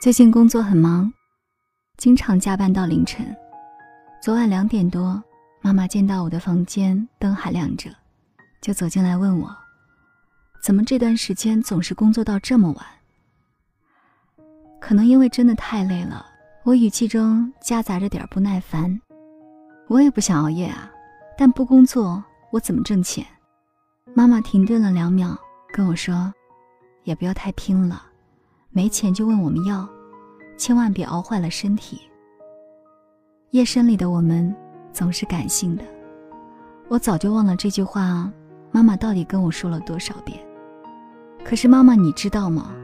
最近工作很忙，经常加班到凌晨。昨晚两点多，妈妈见到我的房间灯还亮着，就走进来问我：“怎么这段时间总是工作到这么晚？”可能因为真的太累了，我语气中夹杂着点不耐烦。我也不想熬夜啊，但不工作我怎么挣钱？妈妈停顿了两秒，跟我说：“也不要太拼了，没钱就问我们要，千万别熬坏了身体。”夜深里的我们总是感性的，我早就忘了这句话，妈妈到底跟我说了多少遍？可是妈妈，你知道吗？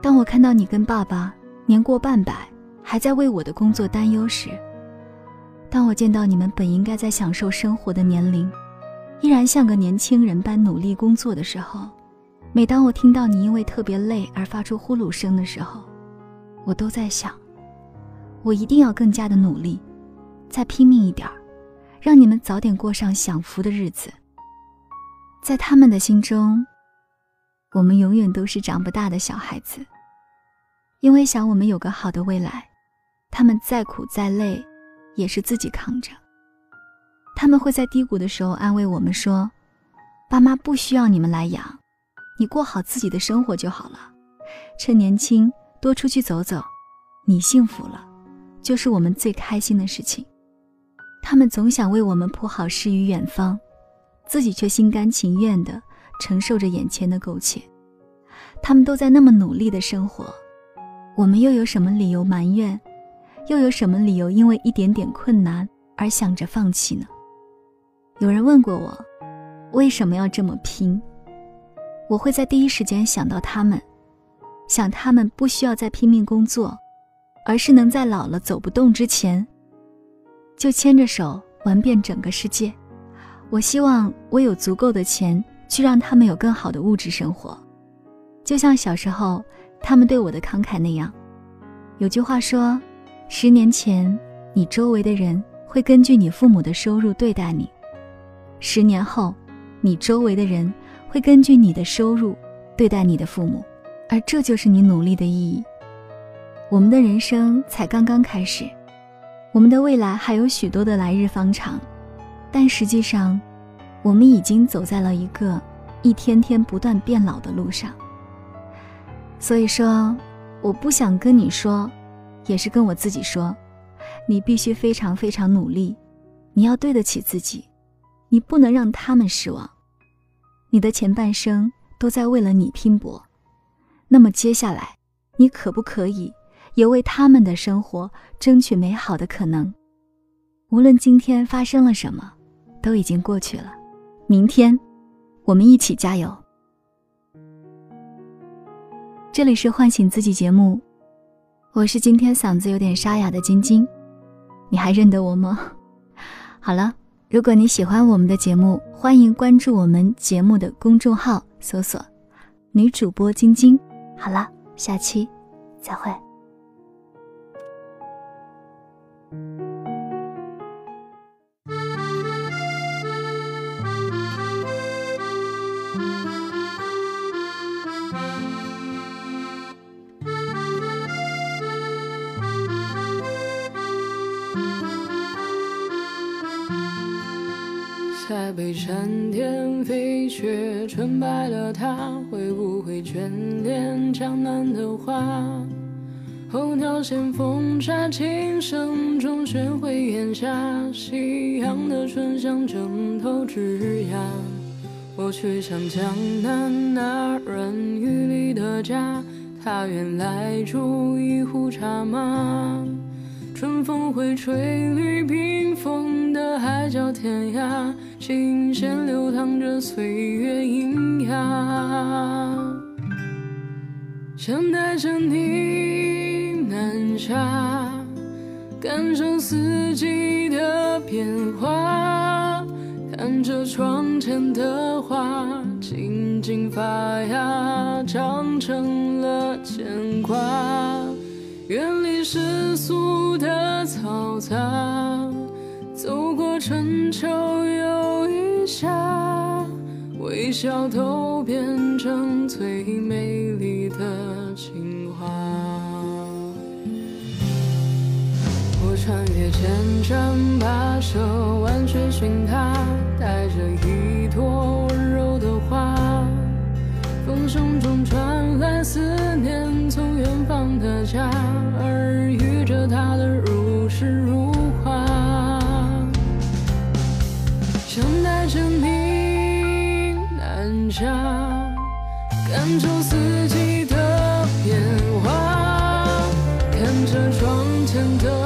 当我看到你跟爸爸年过半百，还在为我的工作担忧时，当我见到你们本应该在享受生活的年龄，依然像个年轻人般努力工作的时候，每当我听到你因为特别累而发出呼噜声的时候，我都在想，我一定要更加的努力，再拼命一点儿，让你们早点过上享福的日子。在他们的心中，我们永远都是长不大的小孩子，因为想我们有个好的未来，他们再苦再累。也是自己扛着。他们会在低谷的时候安慰我们说：“爸妈不需要你们来养，你过好自己的生活就好了。趁年轻多出去走走，你幸福了，就是我们最开心的事情。”他们总想为我们铺好诗与远方，自己却心甘情愿地承受着眼前的苟且。他们都在那么努力的生活，我们又有什么理由埋怨？又有什么理由因为一点点困难而想着放弃呢？有人问过我，为什么要这么拼？我会在第一时间想到他们，想他们不需要再拼命工作，而是能在老了走不动之前，就牵着手玩遍整个世界。我希望我有足够的钱去让他们有更好的物质生活，就像小时候他们对我的慷慨那样。有句话说。十年前，你周围的人会根据你父母的收入对待你；十年后，你周围的人会根据你的收入对待你的父母，而这就是你努力的意义。我们的人生才刚刚开始，我们的未来还有许多的来日方长，但实际上，我们已经走在了一个一天天不断变老的路上。所以说，我不想跟你说。也是跟我自己说，你必须非常非常努力，你要对得起自己，你不能让他们失望。你的前半生都在为了你拼搏，那么接下来，你可不可以也为他们的生活争取美好的可能？无论今天发生了什么，都已经过去了。明天，我们一起加油。这里是唤醒自己节目。我是今天嗓子有点沙哑的晶晶，你还认得我吗？好了，如果你喜欢我们的节目，欢迎关注我们节目的公众号，搜索“女主播晶晶”。好了，下期再会。山巅飞雪纯白的他，会不会眷恋江南的花？候鸟衔风沙，琴声中学会檐下夕阳的醇香枕头枝桠。我却像江南那人雨里的家，他愿来煮一壶茶吗？春风会吹绿冰封的海角天涯。琴弦流淌着岁月阴哑，想带着你南下，感受四季的变化，看着窗前的花静静发芽，长成了牵挂，远离世俗他走过春秋又一夏微笑都变成最美丽的情话。我穿越千山跋涉万水寻他带着一想带着你南下，感受四季的变化，看着窗前的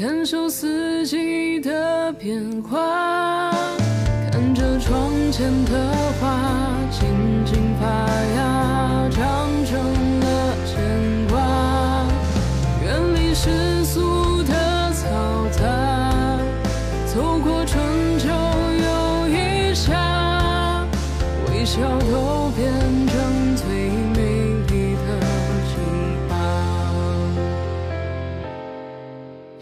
感受四季的变化，看着窗前的花静静发芽，长成了牵挂。远离世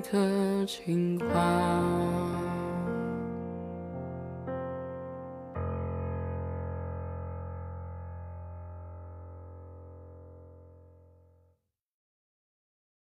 的情话。